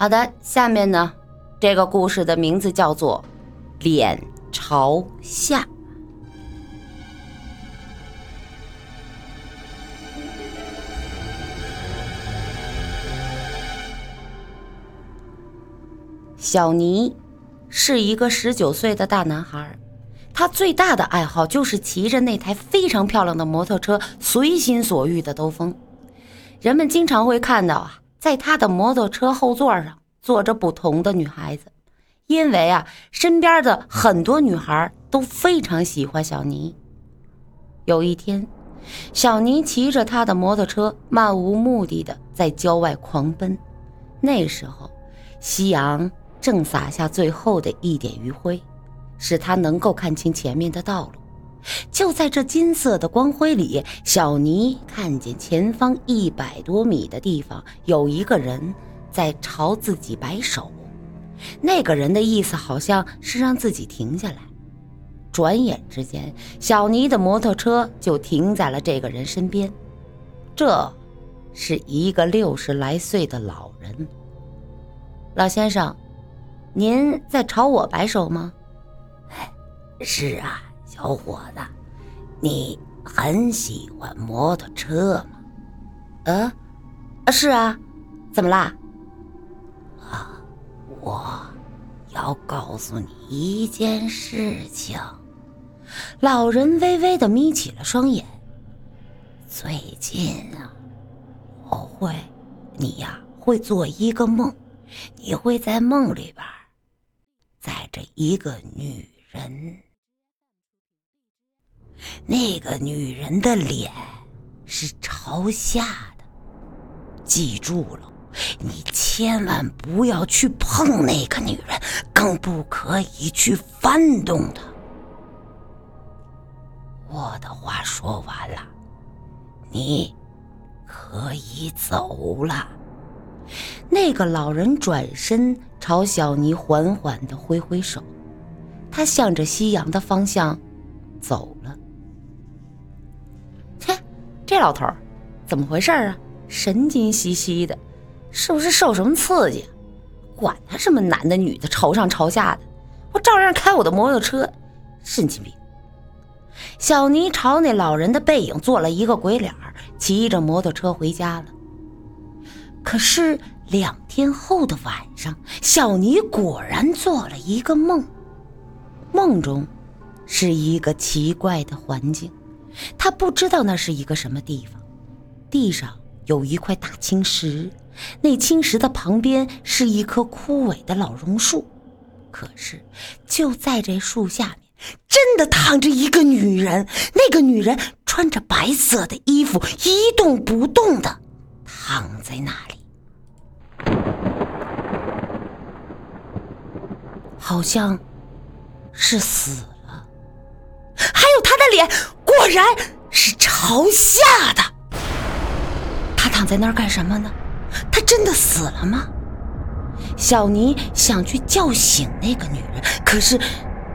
好的，下面呢，这个故事的名字叫做《脸朝下》。小尼是一个十九岁的大男孩，他最大的爱好就是骑着那台非常漂亮的摩托车，随心所欲的兜风。人们经常会看到啊。在他的摩托车后座上坐着不同的女孩子，因为啊，身边的很多女孩都非常喜欢小尼。有一天，小尼骑着他的摩托车，漫无目的的在郊外狂奔。那时候，夕阳正洒下最后的一点余晖，使他能够看清前面的道路。就在这金色的光辉里，小尼看见前方一百多米的地方有一个人在朝自己摆手，那个人的意思好像是让自己停下来。转眼之间，小尼的摩托车就停在了这个人身边。这是一个六十来岁的老人。老先生，您在朝我摆手吗？是啊。小伙子，你很喜欢摩托车吗？呃，是啊，怎么啦？啊，我要告诉你一件事情。老人微微的眯起了双眼。最近啊，我会，你呀会做一个梦，你会在梦里边载着一个女人。那个女人的脸是朝下的，记住了，你千万不要去碰那个女人，更不可以去翻动她。我的话说完了，你可以走了。那个老人转身朝小尼缓缓的挥挥手，他向着夕阳的方向走了。老头怎么回事啊？神经兮兮的，是不是受什么刺激？管他什么男的女的，朝上朝下的，我照样开我的摩托车。神经病！小尼朝那老人的背影做了一个鬼脸，骑着摩托车回家了。可是两天后的晚上，小尼果然做了一个梦，梦中是一个奇怪的环境。他不知道那是一个什么地方，地上有一块大青石，那青石的旁边是一棵枯萎的老榕树，可是就在这树下面，真的躺着一个女人。那个女人穿着白色的衣服，一动不动的躺在那里，好像是死了。还有她的脸。果然是朝下的。他躺在那儿干什么呢？他真的死了吗？小尼想去叫醒那个女人，可是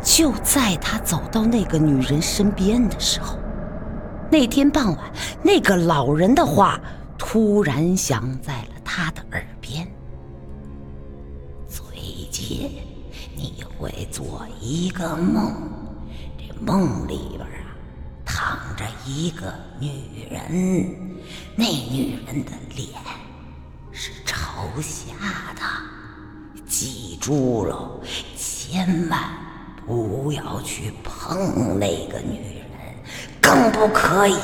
就在他走到那个女人身边的时候，那天傍晚那个老人的话突然响在了他的耳边：“最近你会做一个梦，这梦里边。”躺着一个女人，那女人的脸是朝下的。记住了，千万不要去碰那个女人，更不可以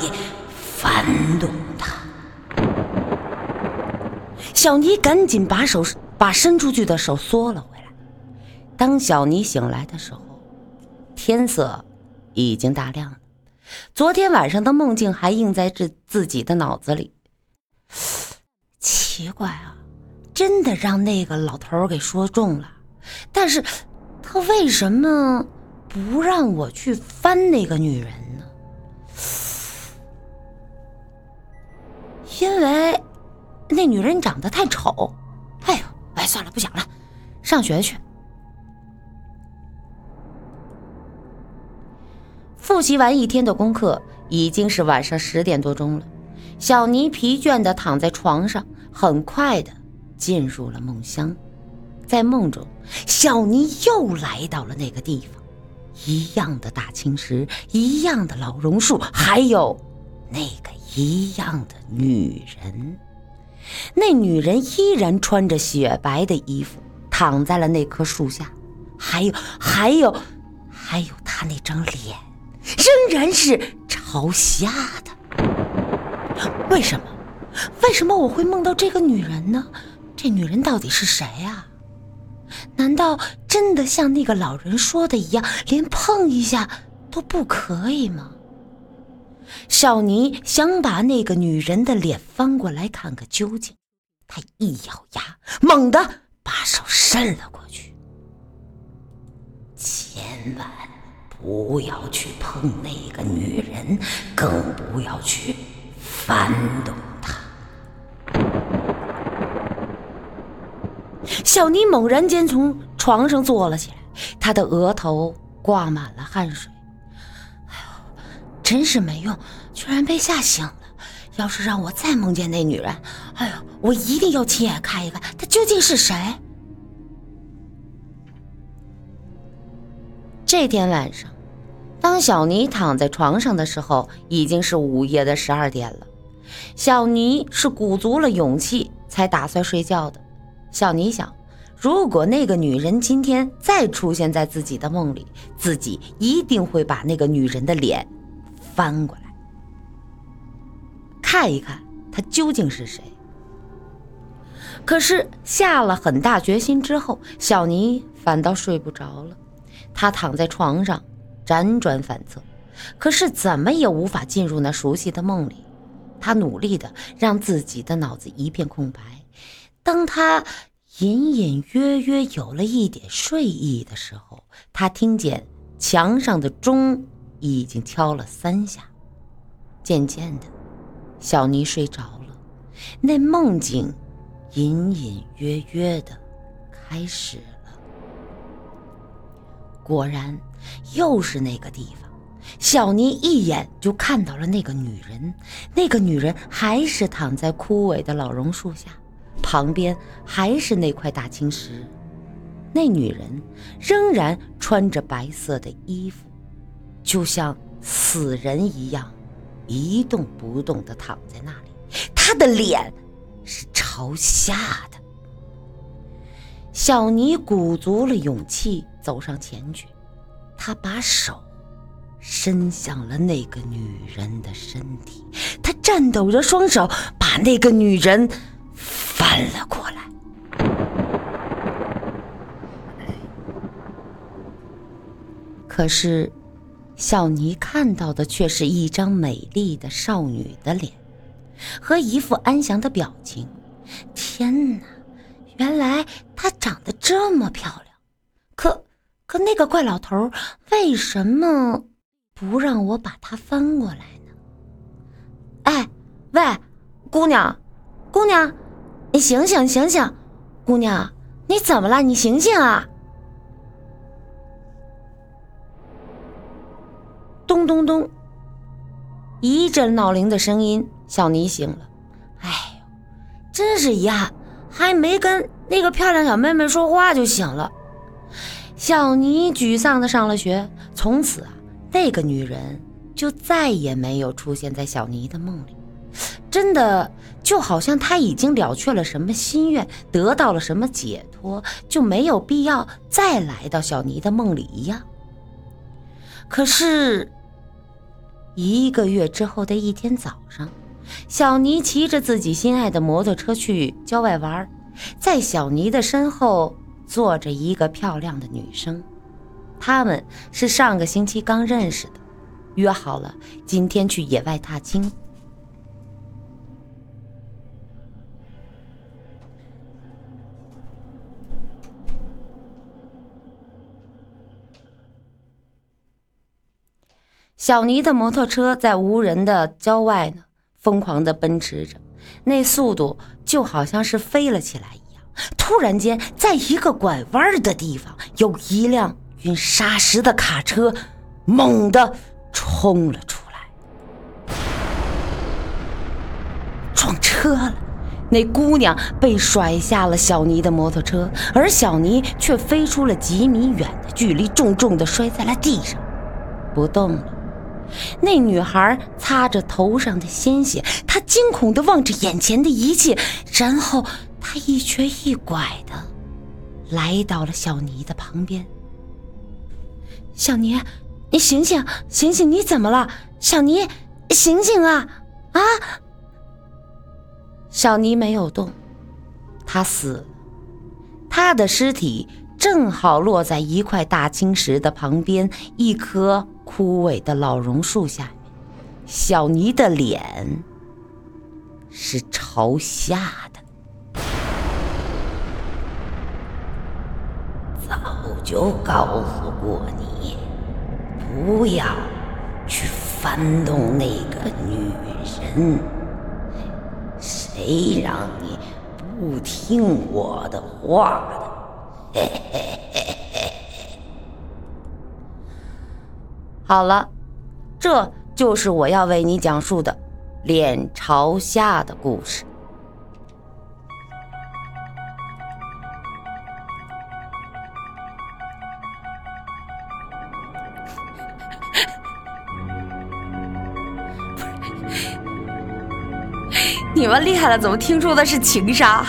翻动她。小尼赶紧把手把伸出去的手缩了回来。当小尼醒来的时候，天色已经大亮了。昨天晚上的梦境还印在这自己的脑子里。奇怪啊，真的让那个老头给说中了。但是，他为什么不让我去翻那个女人呢？因为那女人长得太丑。哎呦，哎，算了，不想了，上学去。复习完一天的功课，已经是晚上十点多钟了。小尼疲倦地躺在床上，很快地进入了梦乡。在梦中，小妮又来到了那个地方，一样的大青石，一样的老榕树，还有那个一样的女人。那女人依然穿着雪白的衣服，躺在了那棵树下。还有，还有，还有，她那张脸仍然是朝下的。为什么？为什么我会梦到这个女人呢？这女人到底是谁啊？难道真的像那个老人说的一样，连碰一下都不可以吗？少尼想把那个女人的脸翻过来看个究竟，他一咬牙，猛地把手伸了过去。千万不要去碰那个女人，更不要去翻动她。小妮猛然间从床上坐了起来，她的额头挂满了汗水。哎呦，真是没用，居然被吓醒了！要是让我再梦见那女人，哎呦，我一定要亲眼看一看她究竟是谁。这天晚上，当小尼躺在床上的时候，已经是午夜的十二点了。小尼是鼓足了勇气才打算睡觉的。小尼想，如果那个女人今天再出现在自己的梦里，自己一定会把那个女人的脸翻过来，看一看她究竟是谁。可是下了很大决心之后，小尼反倒睡不着了。他躺在床上，辗转反侧，可是怎么也无法进入那熟悉的梦里。他努力的让自己的脑子一片空白。当他隐隐约约有了一点睡意的时候，他听见墙上的钟已经敲了三下。渐渐的，小妮睡着了，那梦境隐隐约约的开始。果然，又是那个地方。小妮一眼就看到了那个女人，那个女人还是躺在枯萎的老榕树下，旁边还是那块大青石。那女人仍然穿着白色的衣服，就像死人一样，一动不动地躺在那里。她的脸是朝下的。小妮鼓足了勇气。走上前去，他把手伸向了那个女人的身体，他颤抖着双手把那个女人翻了过来。可是，小妮看到的却是一张美丽的少女的脸，和一副安详的表情。天哪，原来她长得这么漂亮！可。那个怪老头为什么不让我把它翻过来呢？哎，喂，姑娘，姑娘，你醒醒醒醒！姑娘，你怎么了？你醒醒啊！咚咚咚，一阵闹铃的声音，小妮醒了。哎呦，真是遗憾，还没跟那个漂亮小妹妹说话就醒了。小妮沮丧的上了学，从此啊，那个女人就再也没有出现在小妮的梦里。真的就好像她已经了却了什么心愿，得到了什么解脱，就没有必要再来到小妮的梦里一样。可是，一个月之后的一天早上，小妮骑着自己心爱的摩托车去郊外玩，在小妮的身后。坐着一个漂亮的女生，他们是上个星期刚认识的，约好了今天去野外踏青。小尼的摩托车在无人的郊外呢，疯狂的奔驰着，那速度就好像是飞了起来一样。突然间，在一个拐弯的地方，有一辆运沙石的卡车猛地冲了出来，撞车了。那姑娘被甩下了小尼的摩托车，而小尼却飞出了几米远的距离，重重的摔在了地上，不动了。那女孩擦着头上的鲜血，她惊恐地望着眼前的一切，然后他一瘸一拐的来到了小尼的旁边。小尼，你醒醒，醒醒，你怎么了？小尼，醒醒啊！啊！小尼没有动，他死了，他的尸体正好落在一块大青石的旁边，一棵枯萎的老榕树下面。小尼的脸是朝下的。早就告诉过你，不要去翻动那个女人。谁让你不听我的话的？嘿嘿嘿嘿！好了，这就是我要为你讲述的脸朝下的故事。们厉害了，怎么听出的是情杀？